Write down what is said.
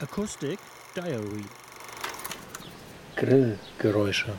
Acoustic Diary Grillgeräusche.